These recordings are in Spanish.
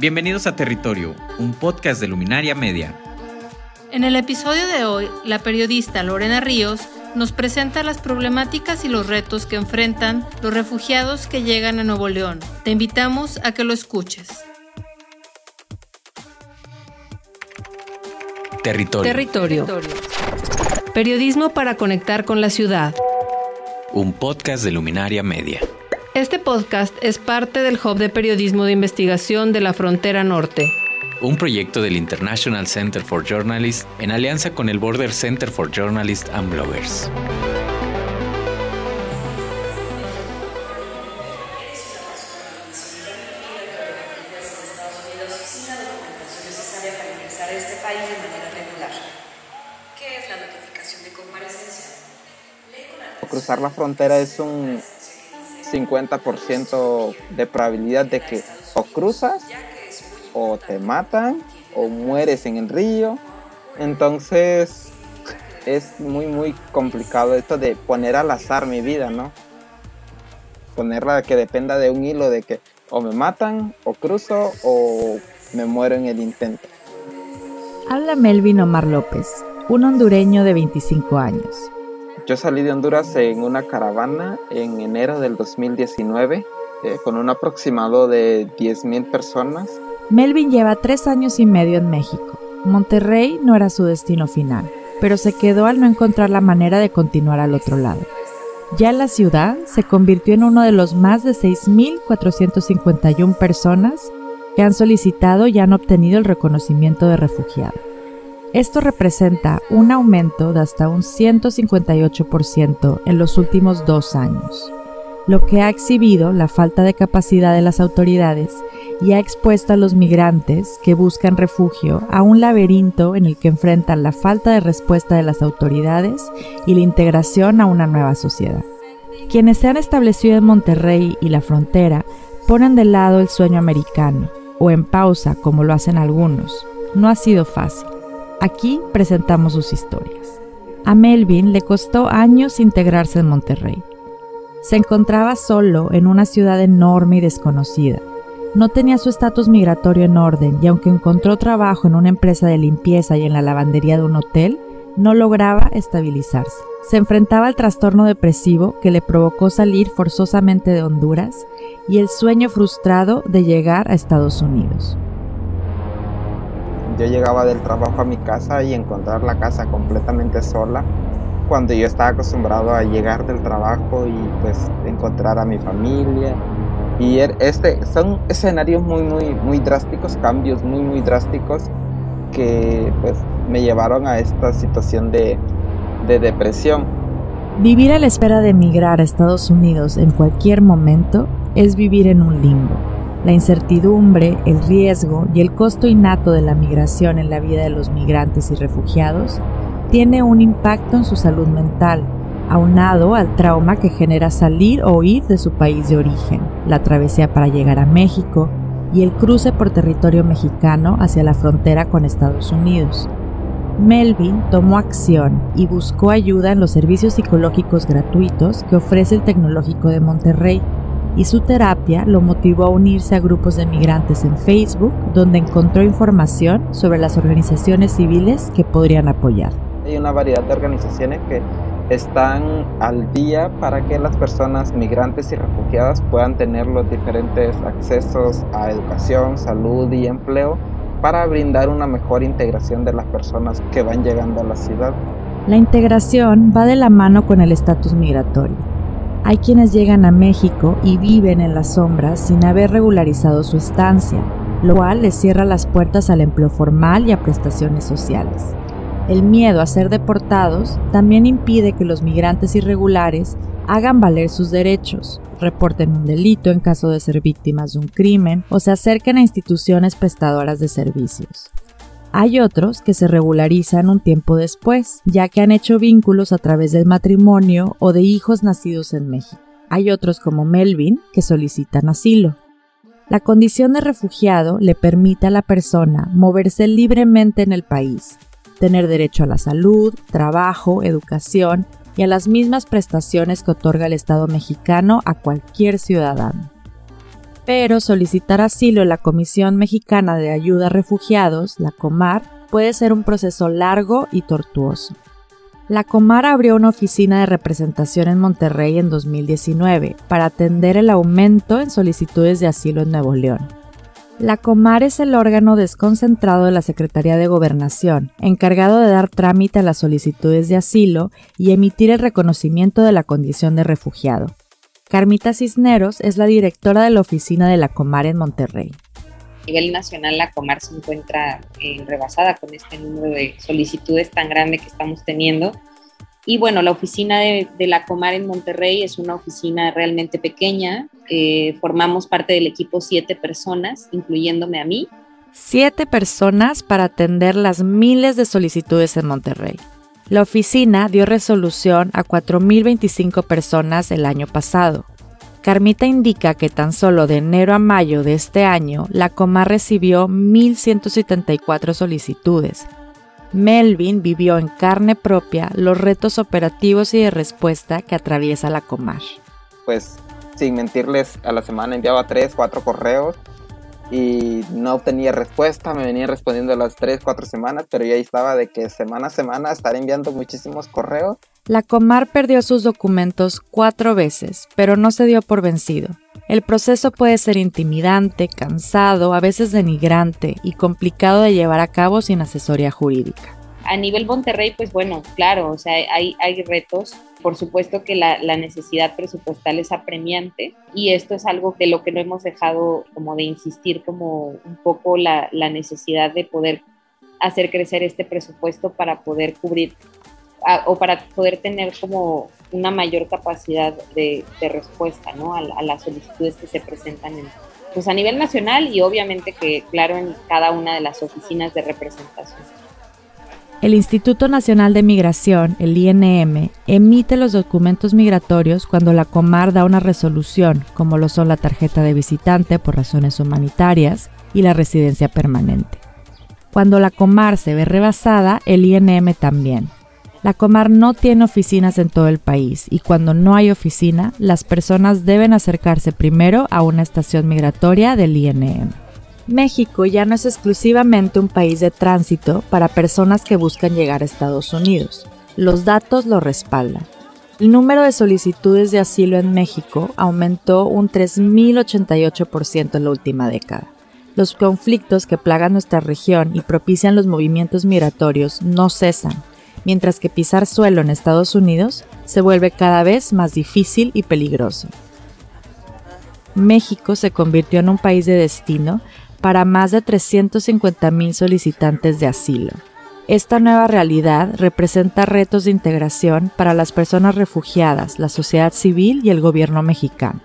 Bienvenidos a Territorio, un podcast de Luminaria Media. En el episodio de hoy, la periodista Lorena Ríos nos presenta las problemáticas y los retos que enfrentan los refugiados que llegan a Nuevo León. Te invitamos a que lo escuches. Territorio. Territorio. Periodismo para conectar con la ciudad. Un podcast de Luminaria Media. Este podcast es parte del Hub de Periodismo de Investigación de la Frontera Norte. Un proyecto del International Center for Journalists en alianza con el Border Center for Journalists and Bloggers. Cruzar la frontera es un 50% de probabilidad de que o cruzas o te matan o mueres en el río. Entonces es muy muy complicado esto de poner al azar mi vida, ¿no? Ponerla que dependa de un hilo de que o me matan o cruzo o me muero en el intento. Habla Melvin Omar López, un hondureño de 25 años. Yo salí de Honduras en una caravana en enero del 2019 eh, con un aproximado de 10.000 personas. Melvin lleva tres años y medio en México. Monterrey no era su destino final, pero se quedó al no encontrar la manera de continuar al otro lado. Ya la ciudad se convirtió en uno de los más de 6.451 personas que han solicitado y han obtenido el reconocimiento de refugiado. Esto representa un aumento de hasta un 158% en los últimos dos años, lo que ha exhibido la falta de capacidad de las autoridades y ha expuesto a los migrantes que buscan refugio a un laberinto en el que enfrentan la falta de respuesta de las autoridades y la integración a una nueva sociedad. Quienes se han establecido en Monterrey y la frontera ponen de lado el sueño americano, o en pausa como lo hacen algunos. No ha sido fácil. Aquí presentamos sus historias. A Melvin le costó años integrarse en Monterrey. Se encontraba solo en una ciudad enorme y desconocida. No tenía su estatus migratorio en orden y aunque encontró trabajo en una empresa de limpieza y en la lavandería de un hotel, no lograba estabilizarse. Se enfrentaba al trastorno depresivo que le provocó salir forzosamente de Honduras y el sueño frustrado de llegar a Estados Unidos yo llegaba del trabajo a mi casa y encontrar la casa completamente sola cuando yo estaba acostumbrado a llegar del trabajo y pues encontrar a mi familia. Y er, este son escenarios muy muy muy drásticos cambios muy muy drásticos que pues me llevaron a esta situación de, de depresión. Vivir a la espera de emigrar a Estados Unidos en cualquier momento es vivir en un limbo la incertidumbre, el riesgo y el costo innato de la migración en la vida de los migrantes y refugiados tiene un impacto en su salud mental, aunado al trauma que genera salir o ir de su país de origen, la travesía para llegar a México y el cruce por territorio mexicano hacia la frontera con Estados Unidos. Melvin tomó acción y buscó ayuda en los servicios psicológicos gratuitos que ofrece el Tecnológico de Monterrey y su terapia lo motivó a unirse a grupos de migrantes en Facebook, donde encontró información sobre las organizaciones civiles que podrían apoyar. Hay una variedad de organizaciones que están al día para que las personas migrantes y refugiadas puedan tener los diferentes accesos a educación, salud y empleo para brindar una mejor integración de las personas que van llegando a la ciudad. La integración va de la mano con el estatus migratorio hay quienes llegan a México y viven en las sombras sin haber regularizado su estancia, lo cual les cierra las puertas al empleo formal y a prestaciones sociales. El miedo a ser deportados también impide que los migrantes irregulares hagan valer sus derechos, reporten un delito en caso de ser víctimas de un crimen o se acerquen a instituciones prestadoras de servicios. Hay otros que se regularizan un tiempo después, ya que han hecho vínculos a través del matrimonio o de hijos nacidos en México. Hay otros como Melvin que solicitan asilo. La condición de refugiado le permite a la persona moverse libremente en el país, tener derecho a la salud, trabajo, educación y a las mismas prestaciones que otorga el Estado mexicano a cualquier ciudadano. Pero solicitar asilo en la Comisión Mexicana de Ayuda a Refugiados, la COMAR, puede ser un proceso largo y tortuoso. La Comar abrió una oficina de representación en Monterrey en 2019 para atender el aumento en solicitudes de asilo en Nuevo León. La Comar es el órgano desconcentrado de la Secretaría de Gobernación, encargado de dar trámite a las solicitudes de asilo y emitir el reconocimiento de la condición de refugiado. Carmita Cisneros es la directora de la oficina de la Comar en Monterrey. A nivel nacional, la Comar se encuentra eh, rebasada con este número de solicitudes tan grande que estamos teniendo. Y bueno, la oficina de, la Comar en Monterrey es una oficina realmente pequeña. Eh, formamos parte del equipo siete personas, incluyéndome a mí. Siete personas para atender las miles de solicitudes en Monterrey. La oficina dio resolución a 4.025 personas el año pasado, Carmita indica que tan solo de enero a mayo de este año, la Comar recibió 1.174 solicitudes. Melvin vivió en carne propia los retos operativos y de respuesta que atraviesa la Comar. Pues, sin mentirles, a la semana enviaba 3, 4 correos y no obtenía respuesta, me venía respondiendo las 3, 4 semanas, pero ya estaba de que semana a semana estar enviando muchísimos correos. La Comar perdió sus documentos cuatro veces, pero no se dio por vencido. El proceso puede ser intimidante, cansado, a veces denigrante y complicado de llevar a cabo sin asesoría jurídica. A nivel Monterrey, pues bueno, claro, o sea, hay, hay retos por supuesto que la, necesidad presupuestal es apremiante y esto es algo de lo que no hemos dejado como de insistir como un poco la, necesidad de poder hacer crecer este presupuesto para poder cubrir o para poder tener como una mayor capacidad de, respuesta ¿no? a, las solicitudes que se presentan en, pues a nivel nacional y obviamente que claro en cada una de las oficinas de representación. El Instituto Nacional de Migración, el INM, emite los documentos migratorios cuando la Comar da una resolución, como lo son la tarjeta de visitante por razones humanitarias y la residencia permanente. Cuando la Comar se ve rebasada, el INM también. La Comar no tiene oficinas en todo el país y cuando no hay oficina, las personas deben acercarse primero a una estación migratoria del INM. México ya no es exclusivamente un país de tránsito para personas que buscan llegar a Estados Unidos. Los datos lo respaldan. El número de solicitudes de asilo en México aumentó un 3.088% en la última década. Los conflictos que plagan nuestra región y propician los movimientos migratorios no cesan, mientras que pisar suelo en Estados Unidos se vuelve cada vez más difícil y peligroso. México se convirtió en un país de destino para más de 350.000 solicitantes de asilo. Esta nueva realidad representa retos de integración para las personas refugiadas, la sociedad civil y el gobierno mexicano.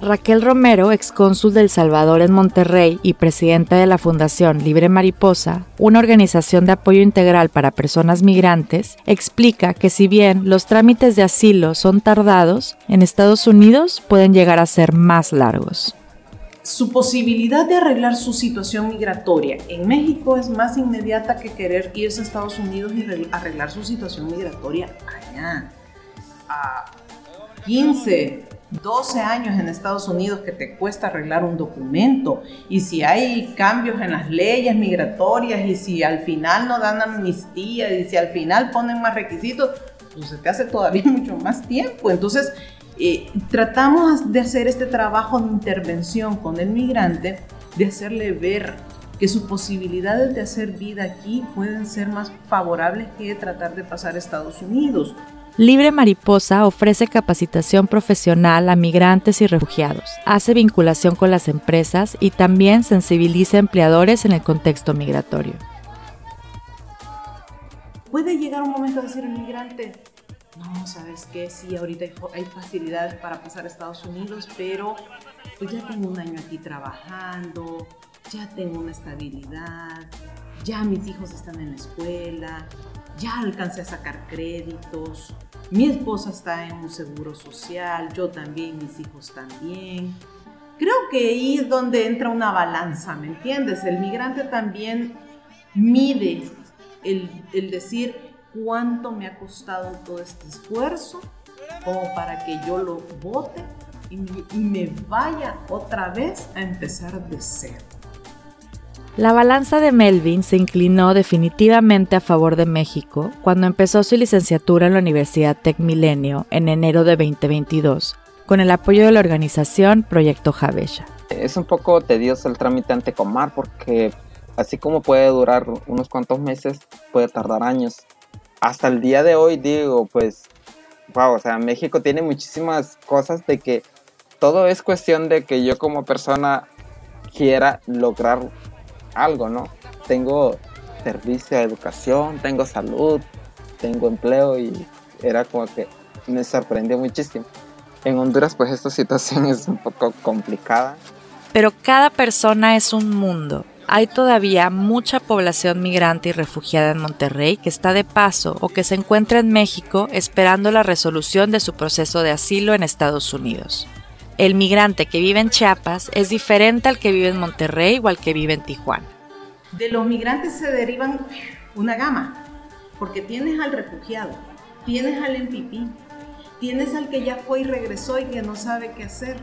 Raquel Romero, excónsul del Salvador en Monterrey y presidenta de la Fundación Libre Mariposa, una organización de apoyo integral para personas migrantes, explica que si bien los trámites de asilo son tardados, en Estados Unidos pueden llegar a ser más largos su posibilidad de arreglar su situación migratoria en México es más inmediata que querer irse a Estados Unidos y arreglar su situación migratoria allá. A 15, 12 años en Estados Unidos que te cuesta arreglar un documento y si hay cambios en las leyes migratorias y si al final no dan amnistía y si al final ponen más requisitos, pues se te hace todavía mucho más tiempo. Entonces, eh, tratamos de hacer este trabajo de intervención con el migrante, de hacerle ver que sus posibilidades de hacer vida aquí pueden ser más favorables que tratar de pasar a Estados Unidos. Libre Mariposa ofrece capacitación profesional a migrantes y refugiados, hace vinculación con las empresas y también sensibiliza a empleadores en el contexto migratorio. Puede llegar un momento de decir el migrante, no, sabes qué, sí, ahorita hay facilidades para pasar a Estados Unidos, pero pues ya tengo un año aquí trabajando, ya tengo una estabilidad, ya mis hijos están en la escuela, ya alcancé a sacar créditos, mi esposa está en un seguro social, yo también, mis hijos también. Creo que ahí es donde entra una balanza, ¿me entiendes? El migrante también mide el, el decir, cuánto me ha costado todo este esfuerzo como para que yo lo vote y me vaya otra vez a empezar de cero. La balanza de Melvin se inclinó definitivamente a favor de México cuando empezó su licenciatura en la Universidad Tech Milenio en enero de 2022, con el apoyo de la organización Proyecto Javesha. Es un poco tedioso el trámite ante Comar porque así como puede durar unos cuantos meses, puede tardar años. Hasta el día de hoy digo, pues, wow, o sea, México tiene muchísimas cosas de que todo es cuestión de que yo como persona quiera lograr algo, ¿no? Tengo servicio educación, tengo salud, tengo empleo y era como que me sorprendió muchísimo. En Honduras pues esta situación es un poco complicada. Pero cada persona es un mundo. Hay todavía mucha población migrante y refugiada en Monterrey que está de paso o que se encuentra en México esperando la resolución de su proceso de asilo en Estados Unidos. El migrante que vive en Chiapas es diferente al que vive en Monterrey o al que vive en Tijuana. De los migrantes se derivan una gama, porque tienes al refugiado, tienes al MPP, tienes al que ya fue y regresó y que no sabe qué hacer,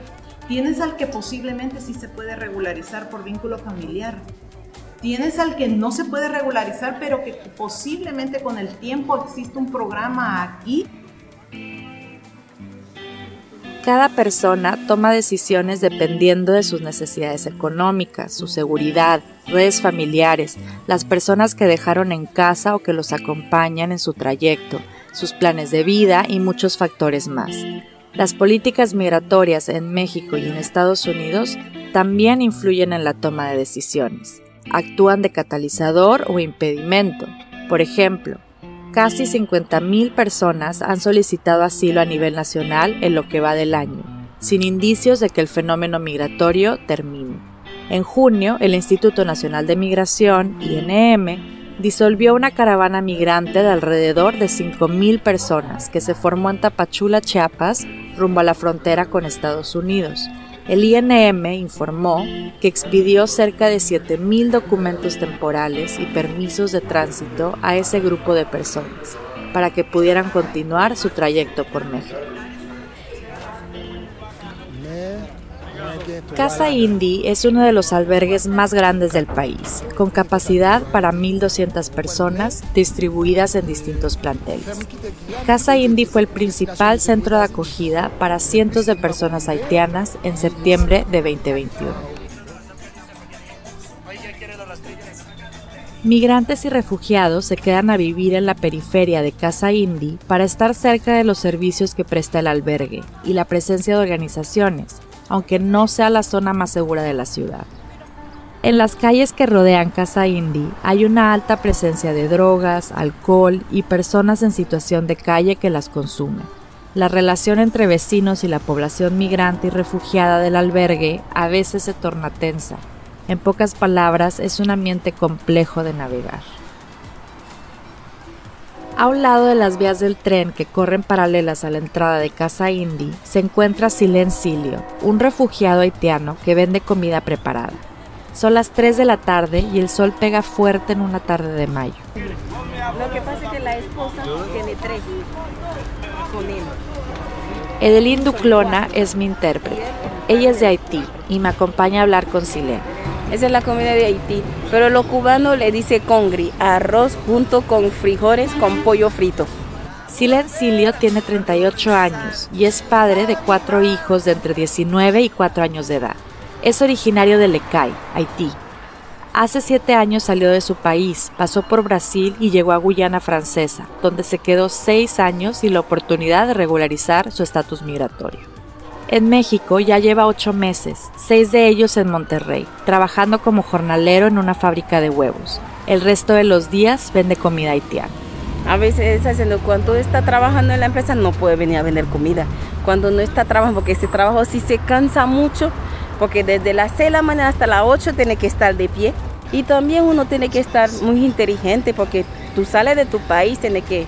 tienes al que posiblemente sí se puede regularizar por vínculo familiar, tienes al que no se puede regularizar, pero que posiblemente con el tiempo existe un programa aquí cada persona toma decisiones dependiendo de sus necesidades económicas, su seguridad, redes familiares, las personas que dejaron en casa o que los acompañan en su trayecto, sus planes de vida y muchos factores más. Las políticas migratorias en México y en Estados Unidos también influyen en la toma de decisiones. Actúan de catalizador o impedimento. Por ejemplo, casi 50.000 personas han solicitado asilo a nivel nacional en lo que va del año, sin indicios de que el fenómeno migratorio termine. En junio, el Instituto Nacional de Migración, INM, disolvió una caravana migrante de alrededor de 5.000 personas que se formó en Tapachula, Chiapas, rumbo a la frontera con Estados Unidos, el INM informó que expidió cerca de 7.000 documentos temporales y permisos de tránsito a ese grupo de personas para que pudieran continuar su trayecto por México. Casa Indy es uno de los albergues más grandes del país, con capacidad para 1.200 personas distribuidas en distintos planteles. Casa Indy fue el principal centro de acogida para cientos de personas haitianas en septiembre de 2021. Migrantes y refugiados se quedan a vivir en la periferia de Casa Indy para estar cerca de los servicios que presta el albergue y la presencia de organizaciones, aunque no sea la zona más segura de la ciudad. En las calles que rodean Casa Indy hay una alta presencia de drogas, alcohol y personas en situación de calle que las consumen. La relación entre vecinos y la población migrante y refugiada del albergue a veces se torna tensa. En pocas palabras, es un ambiente complejo de navegar. A un lado de las vías del tren que corren paralelas a la entrada de Casa Indy se encuentra Silencilio, un refugiado haitiano que vende comida preparada. Son las 3 de la tarde y el sol pega fuerte en una tarde de mayo. Lo que pasa es que la esposa tiene tres con él. Edelín Duclona es mi intérprete. Ella es de Haití y me acompaña a hablar con Silene. Esa es la comida de Haití. Pero los cubanos le dice congri, arroz junto con frijoles con pollo frito. Silencilio tiene 38 años y es padre de cuatro hijos de entre 19 y 4 años de edad. Es originario de Lecay, Haití. Hace siete años salió de su país, pasó por Brasil y llegó a Guyana Francesa, donde se quedó seis años y la oportunidad de regularizar su estatus migratorio. En México ya lleva ocho meses, seis de ellos en Monterrey, trabajando como jornalero en una fábrica de huevos. El resto de los días vende comida haitiana. A veces haciendo cuando está trabajando en la empresa no puede venir a vender comida. Cuando no está trabajando, porque ese trabajo sí se cansa mucho, porque desde las 6 de la mañana hasta las 8 tiene que estar de pie. Y también uno tiene que estar muy inteligente, porque tú sales de tu país, tienes que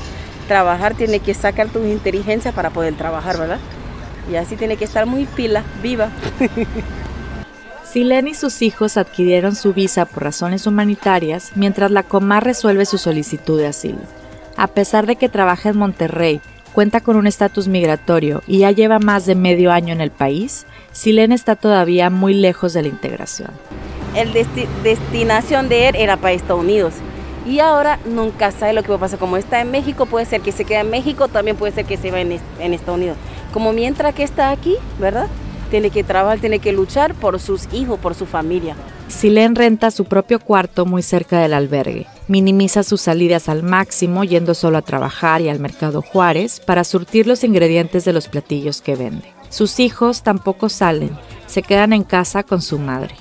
trabajar, tienes que sacar tu inteligencia para poder trabajar, ¿verdad? Y así tiene que estar muy pila, viva. Silene y sus hijos adquirieron su visa por razones humanitarias mientras la Comar resuelve su solicitud de asilo. A pesar de que trabaja en Monterrey cuenta con un estatus migratorio y ya lleva más de medio año en el país, Silene está todavía muy lejos de la integración. El destinación de él era para Estados Unidos y ahora nunca sabe lo que va a pasar. Como está en México, puede ser que se quede en México, también puede ser que se vaya en, Estados Unidos. Como mientras que está aquí, ¿verdad? Tiene que trabajar, tiene que luchar por sus hijos, por su familia. Silen renta su propio cuarto muy cerca del albergue. Minimiza sus salidas al máximo yendo solo a trabajar y al mercado Juárez para surtir los ingredientes de los platillos que vende. Sus hijos tampoco salen, se quedan en casa con su madre.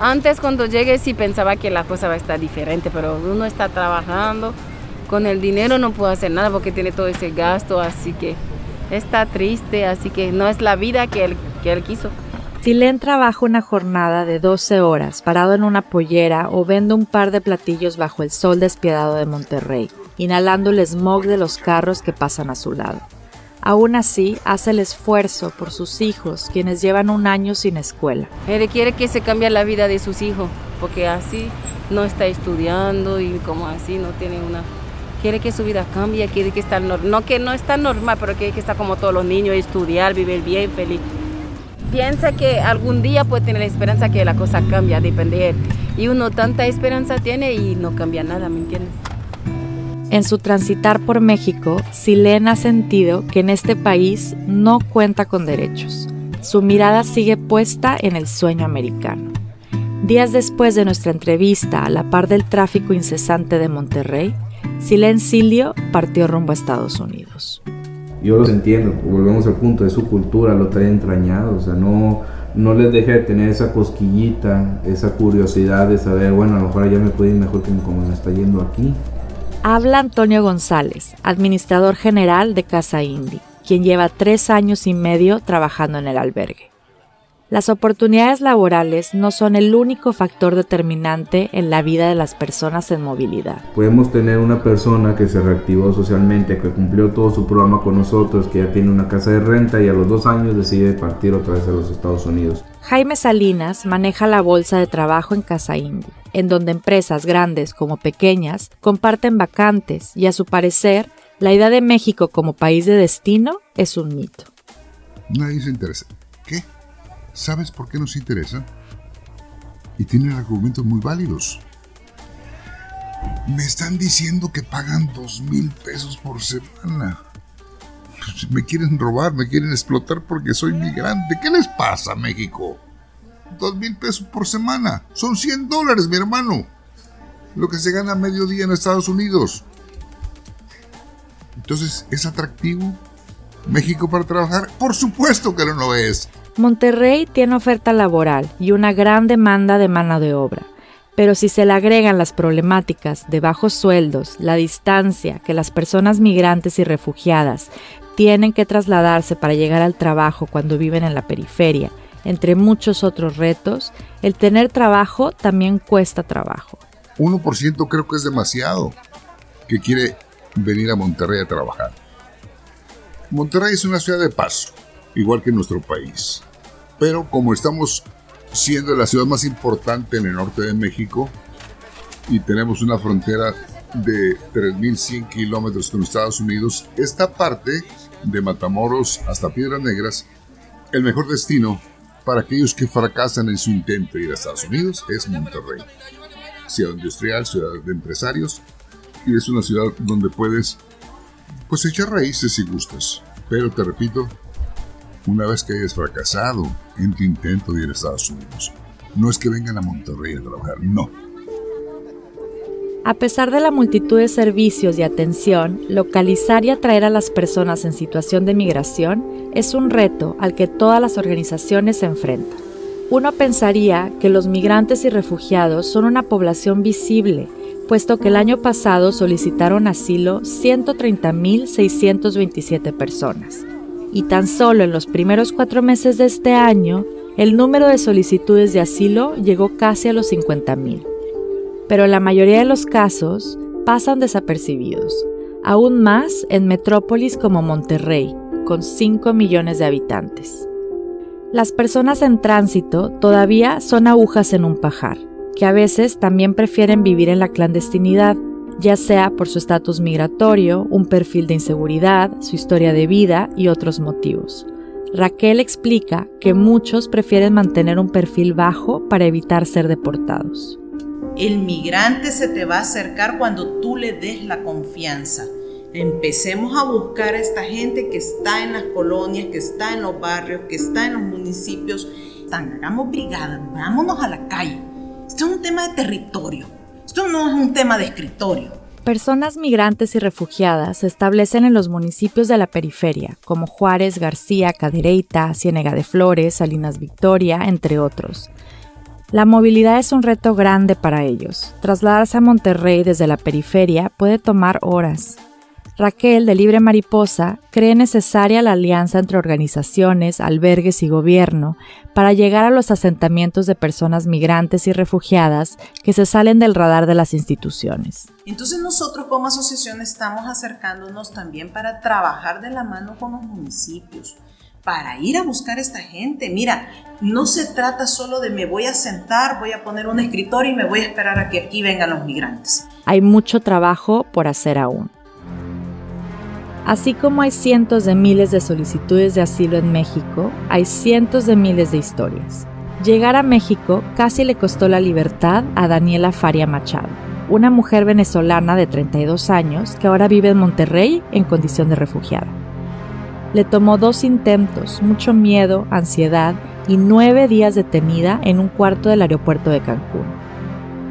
Antes cuando llegué sí pensaba que la cosa va a estar diferente, pero uno está trabajando, con el dinero no puede hacer nada porque tiene todo ese gasto, así que está triste, así que no es la vida que él, que él quiso. Silén trabaja una jornada de 12 horas parado en una pollera o vende un par de platillos bajo el sol despiadado de Monterrey, inhalando el smog de los carros que pasan a su lado. Aún así, hace el esfuerzo por sus hijos, quienes llevan un año sin escuela. Él quiere que se cambie la vida de sus hijos, porque así no está estudiando y como así no tiene una... Quiere que su vida cambie, quiere que estar... No que no está normal, pero quiere que está como todos los niños, estudiar, vivir bien, feliz. Piensa que algún día puede tener esperanza que la cosa cambie, depende de él. Y uno tanta esperanza tiene y no cambia nada, ¿me entiendes? En su transitar por México, Silene ha sentido que en este país no cuenta con derechos. Su mirada sigue puesta en el sueño americano. Días después de nuestra entrevista a la par del tráfico incesante de Monterrey, Silén Silio partió rumbo a Estados Unidos. Yo los entiendo, volvemos al punto de su cultura, lo trae entrañado, o sea, no, no les deje de tener esa cosquillita, esa curiosidad de saber, bueno, a lo mejor ya me puede ir mejor que como me está yendo aquí. Habla Antonio González, administrador general de Casa Indy, quien lleva tres años y medio trabajando en el albergue. Las oportunidades laborales no son el único factor determinante en la vida de las personas en movilidad. Podemos tener una persona que se reactivó socialmente, que cumplió todo su programa con nosotros, que ya tiene una casa de renta y a los dos años decide partir otra vez a los Estados Unidos. Jaime Salinas maneja la bolsa de trabajo en Casa Indy, en donde empresas grandes como pequeñas comparten vacantes y a su parecer la idea de México como país de destino es un mito. Nadie se interesa. ¿Qué? ¿Sabes por qué nos interesa? Y tienen argumentos muy válidos. Me están diciendo que pagan dos mil pesos por semana. Me quieren robar, me quieren explotar porque soy migrante. ¿Qué les pasa, México? Dos mil pesos por semana. Son 100 dólares, mi hermano. Lo que se gana a mediodía en Estados Unidos. Entonces, ¿es atractivo México para trabajar? Por supuesto que no lo es. Monterrey tiene oferta laboral y una gran demanda de mano de obra, pero si se le agregan las problemáticas de bajos sueldos, la distancia que las personas migrantes y refugiadas tienen que trasladarse para llegar al trabajo cuando viven en la periferia, entre muchos otros retos, el tener trabajo también cuesta trabajo. 1% creo que es demasiado que quiere venir a Monterrey a trabajar. Monterrey es una ciudad de paso, igual que nuestro país. Pero como estamos siendo la ciudad más importante en el norte de México y tenemos una frontera de 3.100 kilómetros con Estados Unidos, esta parte de Matamoros hasta Piedras Negras, el mejor destino para aquellos que fracasan en su intento de ir a Estados Unidos es Monterrey. Ciudad industrial, ciudad de empresarios, y es una ciudad donde puedes pues echar raíces si gustas. Pero te repito, una vez que hayas fracasado en tu intento de ir a Estados Unidos. No es que vengan a Monterrey a trabajar, no. A pesar de la multitud de servicios y atención, localizar y atraer a las personas en situación de migración es un reto al que todas las organizaciones se enfrentan. Uno pensaría que los migrantes y refugiados son una población visible, puesto que el año pasado solicitaron asilo 130.627 personas, y tan solo en los primeros cuatro meses de este año, el número de solicitudes de asilo llegó casi a los 50.000. Pero la mayoría de los casos pasan desapercibidos, aún más en metrópolis como Monterrey, con 5 millones de habitantes. Las personas en tránsito todavía son agujas en un pajar, que a veces también prefieren vivir en la clandestinidad, ya sea por su estatus migratorio, un perfil de inseguridad, su historia de vida y otros motivos. Raquel explica que muchos prefieren mantener un perfil bajo para evitar ser deportados. El migrante se te va a acercar cuando tú le des la confianza. Empecemos a buscar a esta gente que está en las colonias, que está en los barrios, que está en los municipios. Hagamos brigada, vámonos a la calle. Esto es un tema de territorio. No es un tema de escritorio. Personas migrantes y refugiadas se establecen en los municipios de la periferia, como Juárez, García, Cadereyta, Ciénega de Flores, Salinas Victoria, entre otros. La movilidad es un reto grande para ellos. Trasladarse a Monterrey desde la periferia puede tomar horas. Raquel, de Libre Mariposa, cree necesaria la alianza entre organizaciones, albergues y gobierno para llegar a los asentamientos de personas migrantes y refugiadas que se salen del radar de las instituciones. Entonces nosotros como asociación estamos acercándonos también para trabajar de la mano con los municipios, para ir a buscar a esta gente. Mira, no se trata solo de me voy a sentar, voy a poner un escritorio y me voy a esperar a que aquí vengan los migrantes. Hay mucho trabajo por hacer aún. Así como hay cientos de miles de solicitudes de asilo en México, hay cientos de miles de historias. Llegar a México casi le costó la libertad a Daniela Faria Machado, una mujer venezolana de 32 años que ahora vive en Monterrey en condición de refugiada. Le tomó dos intentos, mucho miedo, ansiedad y nueve días detenida en un cuarto del aeropuerto de Cancún.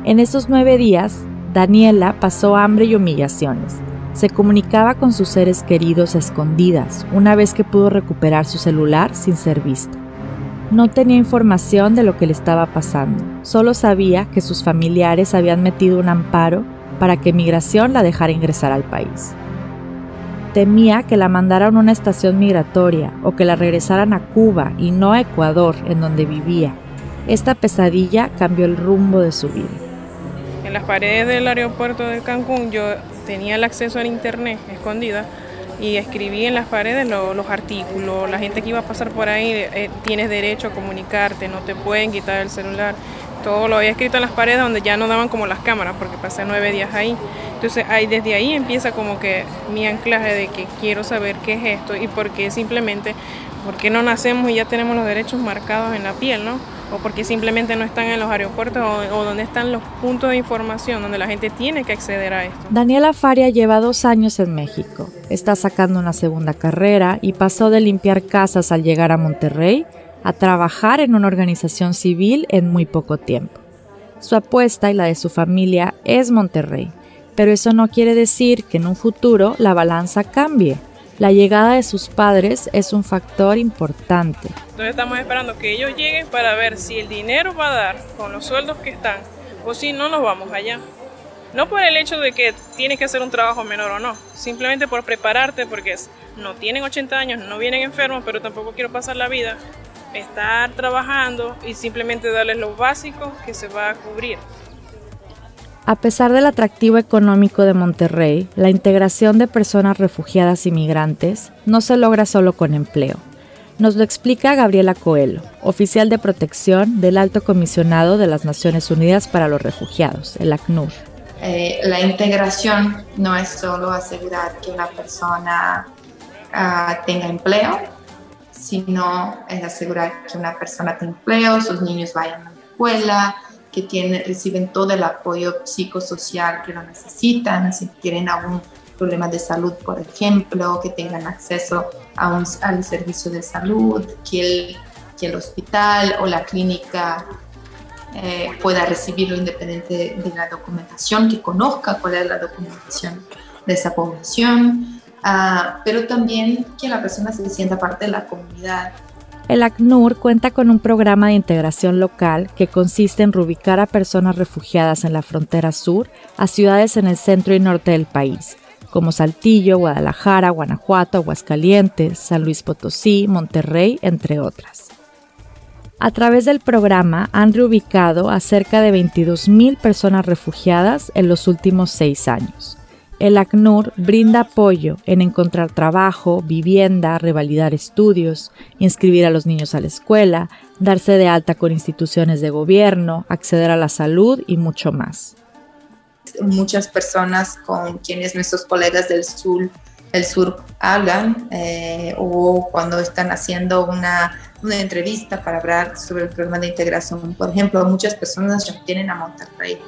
En esos nueve días, Daniela pasó hambre y humillaciones, se comunicaba con sus seres queridos escondidas una vez que pudo recuperar su celular sin ser vista. No tenía información de lo que le estaba pasando, solo sabía que sus familiares habían metido un amparo para que migración la dejara ingresar al país. Temía que la mandaran a una estación migratoria o que la regresaran a Cuba y no a Ecuador, en donde vivía. Esta pesadilla cambió el rumbo de su vida. En las paredes del aeropuerto de Cancún yo tenía el acceso al internet escondida y escribí en las paredes los artículos, la gente que iba a pasar por ahí, eh, tienes derecho a comunicarte, no te pueden quitar el celular. Todo lo había escrito en las paredes donde ya no daban como las cámaras porque pasé nueve días ahí. Entonces ahí, desde ahí empieza como que mi anclaje de que quiero saber qué es esto y por qué simplemente, por qué no nacemos y ya tenemos los derechos marcados en la piel, ¿no? O porque simplemente no están en los aeropuertos o, donde están los puntos de información donde la gente tiene que acceder a esto. Daniela Faria lleva dos años en México, está sacando una segunda carrera y pasó de limpiar casas al llegar a Monterrey a trabajar en una organización civil en muy poco tiempo. Su apuesta y la de su familia es Monterrey, pero eso no quiere decir que en un futuro la balanza cambie. La llegada de sus padres es un factor importante. Entonces estamos esperando que ellos lleguen para ver si el dinero va a dar con los sueldos que están o si no nos vamos allá. No por el hecho de que tienes que hacer un trabajo menor o no, simplemente por prepararte porque no tienen 80 años, no vienen enfermos, pero tampoco quiero pasar la vida, estar trabajando y simplemente darles lo básico que se va a cubrir. A pesar del atractivo económico de Monterrey, la integración de personas refugiadas y migrantes no se logra solo con empleo. Nos lo explica Gabriela Coelho, oficial de protección del Alto Comisionado de las Naciones Unidas para los Refugiados, el ACNUR. Eh, la integración no es solo asegurar que una persona ah, tenga empleo, sino es asegurar que una persona tenga empleo, sus niños vayan a la escuela, que tienen, reciben todo el apoyo psicosocial que lo necesitan, si tienen algún problema de salud, por ejemplo, que tengan acceso a un, al servicio de salud, que el, que el hospital o la clínica eh, pueda recibirlo independiente de la documentación, que conozca cuál es la documentación de esa población, uh, pero también que la persona se sienta parte de la comunidad el ACNUR cuenta con un programa de integración local que consiste en reubicar a personas refugiadas en la frontera sur a ciudades en el centro y norte del país, como Saltillo, Guadalajara, Guanajuato, Aguascalientes, San Luis Potosí, Monterrey, entre otras. A través del programa han reubicado a cerca de 22.000 personas refugiadas en los últimos seis años. El ACNUR brinda apoyo en encontrar trabajo, vivienda, revalidar estudios, inscribir a los niños a la escuela, darse de alta con instituciones de gobierno, acceder a la salud y mucho más. muchas personas con quienes nuestros colegas del sur, el sur hablan eh, o cuando están haciendo una, una, entrevista para hablar sobre el problema de integración. Por ejemplo, muchas personas tienen a Monterrey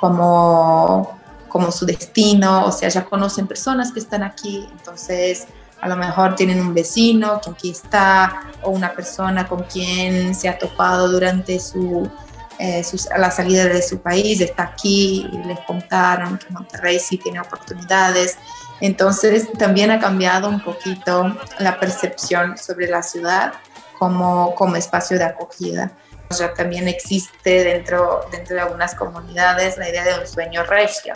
como, como su destino, o sea, ya conocen personas que están aquí, entonces a lo mejor tienen un vecino que aquí está o una persona con quien se ha topado durante su, eh, la salida de su país, está aquí y les contaron que Monterrey sí tiene oportunidades. Entonces también ha cambiado un poquito la percepción sobre la ciudad como, como espacio de acogida. Ya también existe dentro, dentro de algunas comunidades la idea de un sueño regio,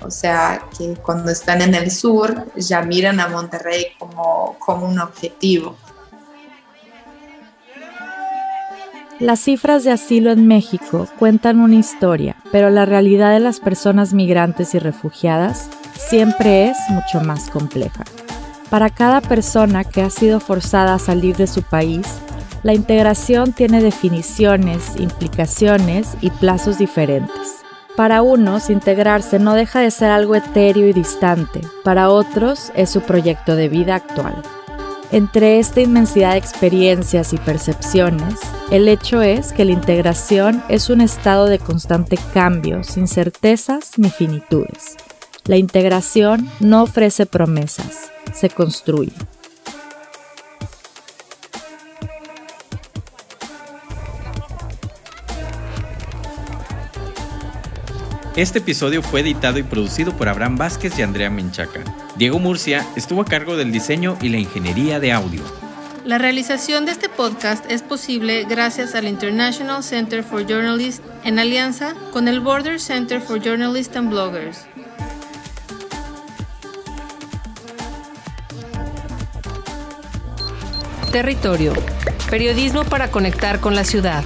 o sea, que cuando están en el sur ya miran a Monterrey como, como un objetivo. Las cifras de asilo en México cuentan una historia, pero la realidad de las personas migrantes y refugiadas siempre es mucho más compleja. Para cada persona que ha sido forzada a salir de su país, la integración tiene definiciones, implicaciones y plazos diferentes. Para unos, integrarse no deja de ser algo etéreo y distante, para otros es su proyecto de vida actual. Entre esta inmensidad de experiencias y percepciones, el hecho es que la integración es un estado de constante cambio, sin certezas ni finitudes. La integración no ofrece promesas, se construye. Este episodio fue editado y producido por Abraham Vázquez y Andrea Menchaca. Diego Murcia estuvo a cargo del diseño y la ingeniería de audio. La realización de este podcast es posible gracias al International Center for Journalists en alianza con el Border Center for Journalists and Bloggers. Territorio. Periodismo para conectar con la ciudad.